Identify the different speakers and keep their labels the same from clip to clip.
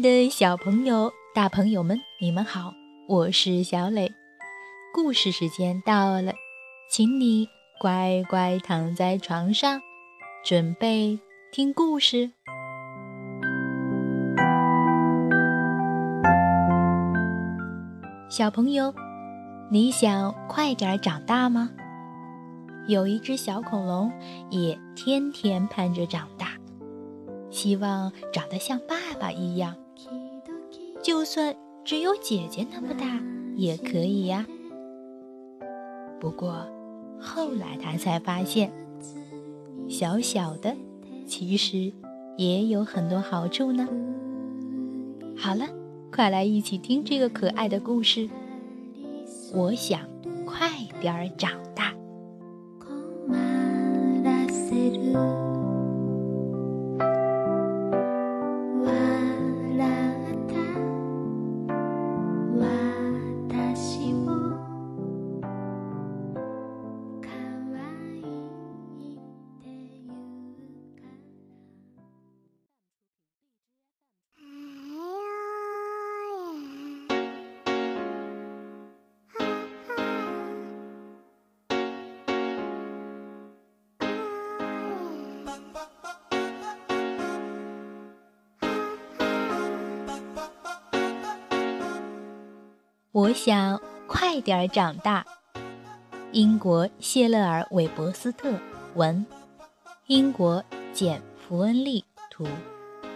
Speaker 1: 的小朋友、大朋友们，你们好，我是小磊。故事时间到了，请你乖乖躺在床上，准备听故事。小朋友，你想快点长大吗？有一只小恐龙也天天盼着长大。希望长得像爸爸一样，就算只有姐姐那么大也可以呀。不过后来他才发现，小小的其实也有很多好处呢。好了，快来一起听这个可爱的故事。我想快点儿长大。我想快点长大。英国谢勒尔·韦伯斯特文，英国简·福恩利图，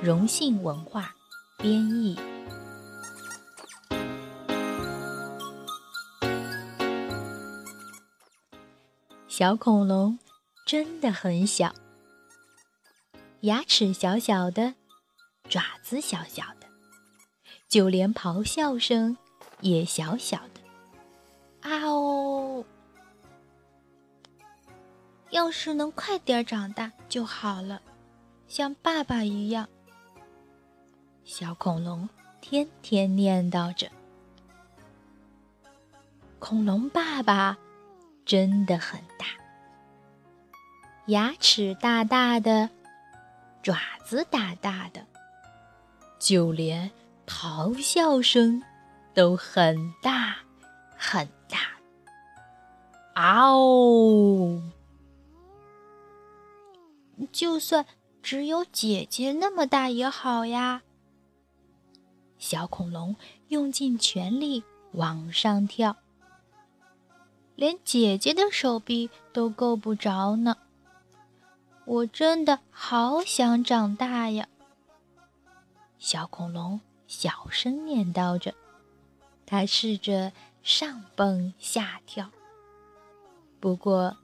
Speaker 1: 荣幸文化编译。小恐龙真的很小，牙齿小小的，爪子小小的，就连咆哮声。也小小的，啊哦！要是能快点长大就好了，像爸爸一样。小恐龙天天念叨着。恐龙爸爸真的很大，牙齿大大的，爪子大大的，就连咆哮声。都很大，很大。啊哦！就算只有姐姐那么大也好呀。小恐龙用尽全力往上跳，连姐姐的手臂都够不着呢。我真的好想长大呀！小恐龙小声念叨着。他试着上蹦下跳，不过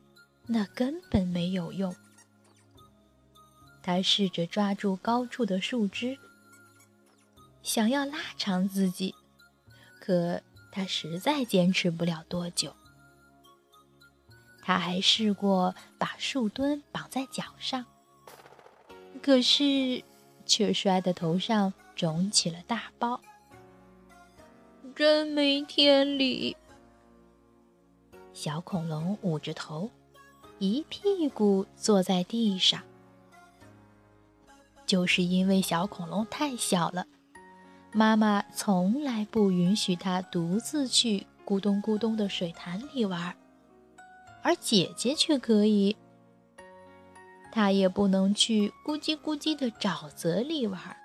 Speaker 1: 那根本没有用。他试着抓住高处的树枝，想要拉长自己，可他实在坚持不了多久。他还试过把树墩绑在脚上，可是却摔得头上肿起了大包。真没天理！小恐龙捂着头，一屁股坐在地上。就是因为小恐龙太小了，妈妈从来不允许它独自去咕咚咕咚的水潭里玩，而姐姐却可以。它也不能去咕叽咕叽的沼泽里玩，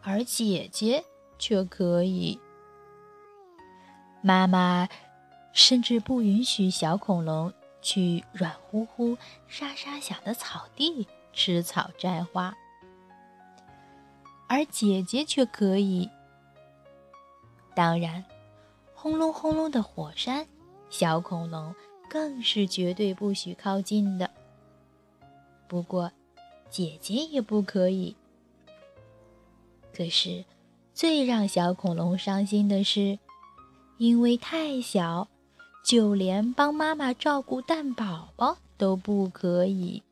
Speaker 1: 而姐姐却可以。妈妈甚至不允许小恐龙去软乎乎、沙沙响的草地吃草摘花，而姐姐却可以。当然，轰隆轰隆的火山，小恐龙更是绝对不许靠近的。不过，姐姐也不可以。可是，最让小恐龙伤心的是。因为太小，就连帮妈妈照顾蛋宝宝都不可以。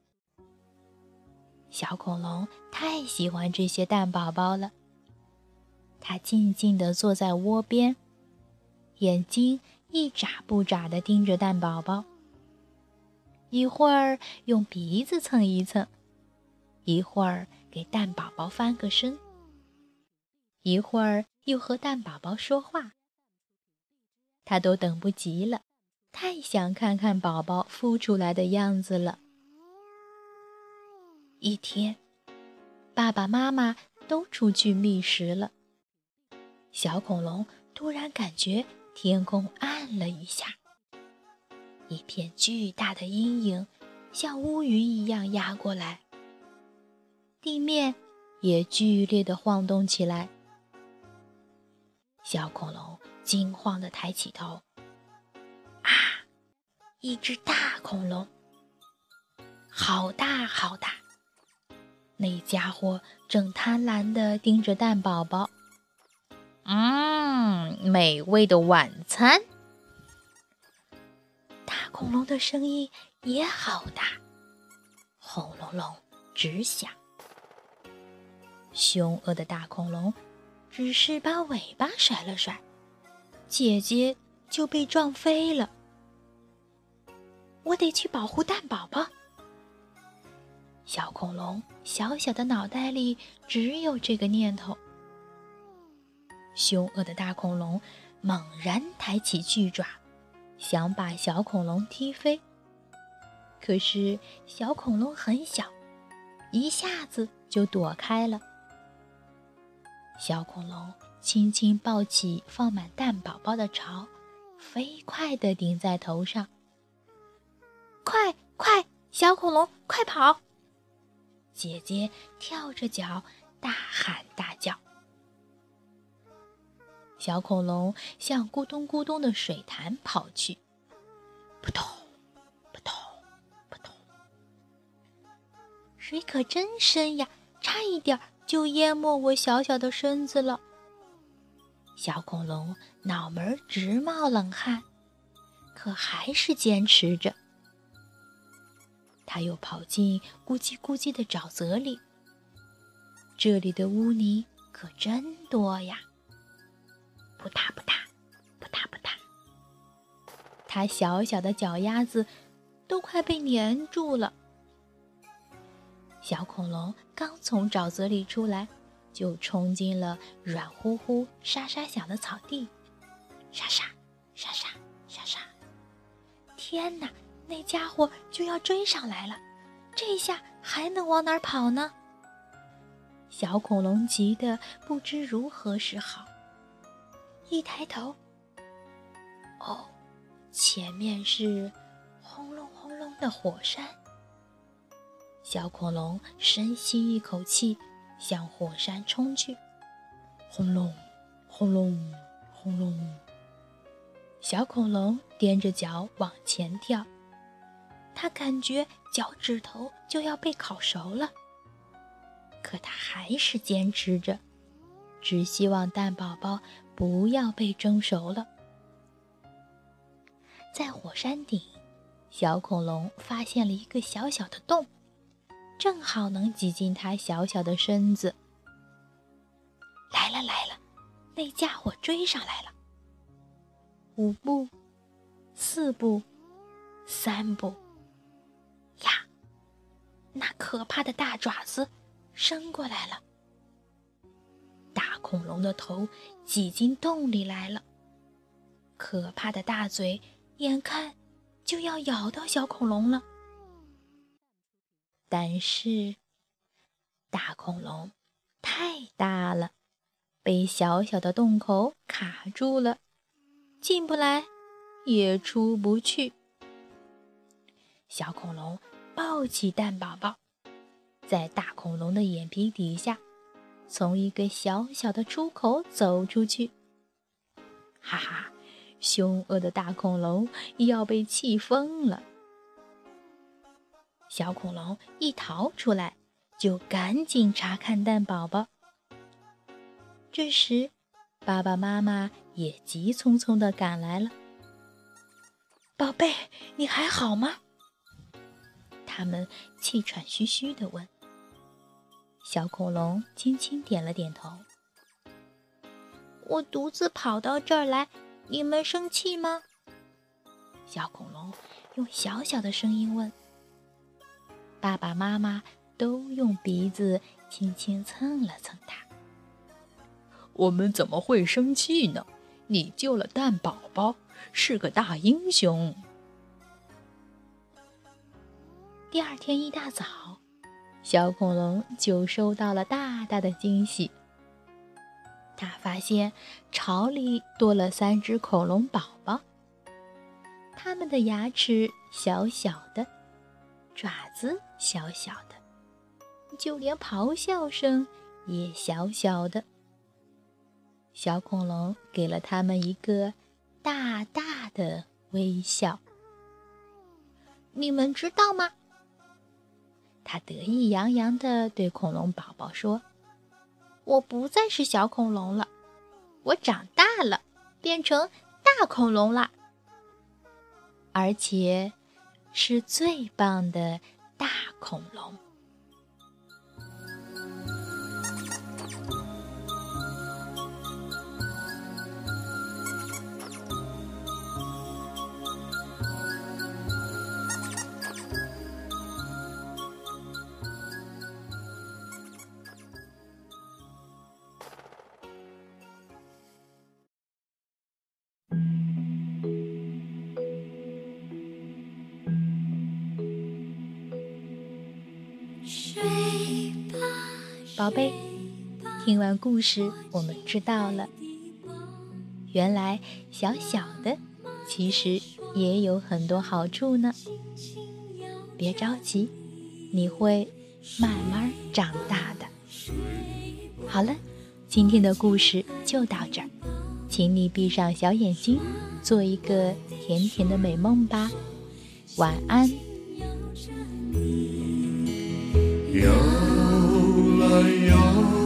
Speaker 1: 小恐龙太喜欢这些蛋宝宝了，它静静地坐在窝边，眼睛一眨不眨地盯着蛋宝宝，一会儿用鼻子蹭一蹭，一会儿给蛋宝宝翻个身，一会儿又和蛋宝宝说话。他都等不及了，太想看看宝宝孵出来的样子了。一天，爸爸妈妈都出去觅食了。小恐龙突然感觉天空暗了一下，一片巨大的阴影像乌云一样压过来，地面也剧烈的晃动起来。小恐龙。惊慌地抬起头，啊！一只大恐龙，好大好大！那家伙正贪婪地盯着蛋宝宝。嗯，美味的晚餐。大恐龙的声音也好大，轰隆隆直响。凶恶的大恐龙只是把尾巴甩了甩。姐姐就被撞飞了，我得去保护蛋宝宝。小恐龙小小的脑袋里只有这个念头。凶恶的大恐龙猛然抬起巨爪，想把小恐龙踢飞。可是小恐龙很小，一下子就躲开了。小恐龙。轻轻抱起放满蛋宝宝的巢，飞快地顶在头上。快快，小恐龙，快跑！姐姐跳着脚，大喊大叫。小恐龙向咕咚咕咚的水潭跑去，扑通扑通扑通，水可真深呀，差一点就淹没我小小的身子了。小恐龙脑门直冒冷汗，可还是坚持着。他又跑进咕叽咕叽的沼泽里，这里的污泥可真多呀！扑嗒扑嗒，扑嗒扑嗒，他小小的脚丫子都快被粘住了。小恐龙刚从沼泽里出来。就冲进了软乎乎、沙沙响的草地，沙沙沙沙沙沙！天哪，那家伙就要追上来了，这下还能往哪儿跑呢？小恐龙急得不知如何是好。一抬头，哦，前面是轰隆轰隆的火山。小恐龙深吸一口气。向火山冲去，轰隆，轰隆，轰隆！小恐龙踮着脚往前跳，它感觉脚趾头就要被烤熟了，可它还是坚持着，只希望蛋宝宝不要被蒸熟了。在火山顶，小恐龙发现了一个小小的洞。正好能挤进它小小的身子。来了来了，那家伙追上来了。五步，四步，三步。呀，那可怕的大爪子伸过来了。大恐龙的头挤进洞里来了，可怕的大嘴眼看就要咬到小恐龙了。但是，大恐龙太大了，被小小的洞口卡住了，进不来，也出不去。小恐龙抱起蛋宝宝，在大恐龙的眼皮底下，从一个小小的出口走出去。哈哈，凶恶的大恐龙要被气疯了。小恐龙一逃出来，就赶紧查看蛋宝宝。这时，爸爸妈妈也急匆匆地赶来了。“宝贝，你还好吗？”他们气喘吁吁地问。小恐龙轻轻点了点头。“我独自跑到这儿来，你们生气吗？”小恐龙用小小的声音问。爸爸妈妈都用鼻子轻轻蹭了蹭它。我们怎么会生气呢？你救了蛋宝宝，是个大英雄。第二天一大早，小恐龙就收到了大大的惊喜。他发现巢里多了三只恐龙宝宝，它们的牙齿小小的，爪子小小的，就连咆哮声也小小的。小恐龙给了他们一个大大的微笑。你们知道吗？他得意洋洋地对恐龙宝宝说：“我不再是小恐龙了，我长大了，变成大恐龙啦，而且是最棒的大恐龙。”宝贝，听完故事，我们知道了，原来小小的其实也有很多好处呢。别着急，你会慢慢长大的。好了，今天的故事就到这儿，请你闭上小眼睛，做一个甜甜的美梦吧。晚安。摇来摇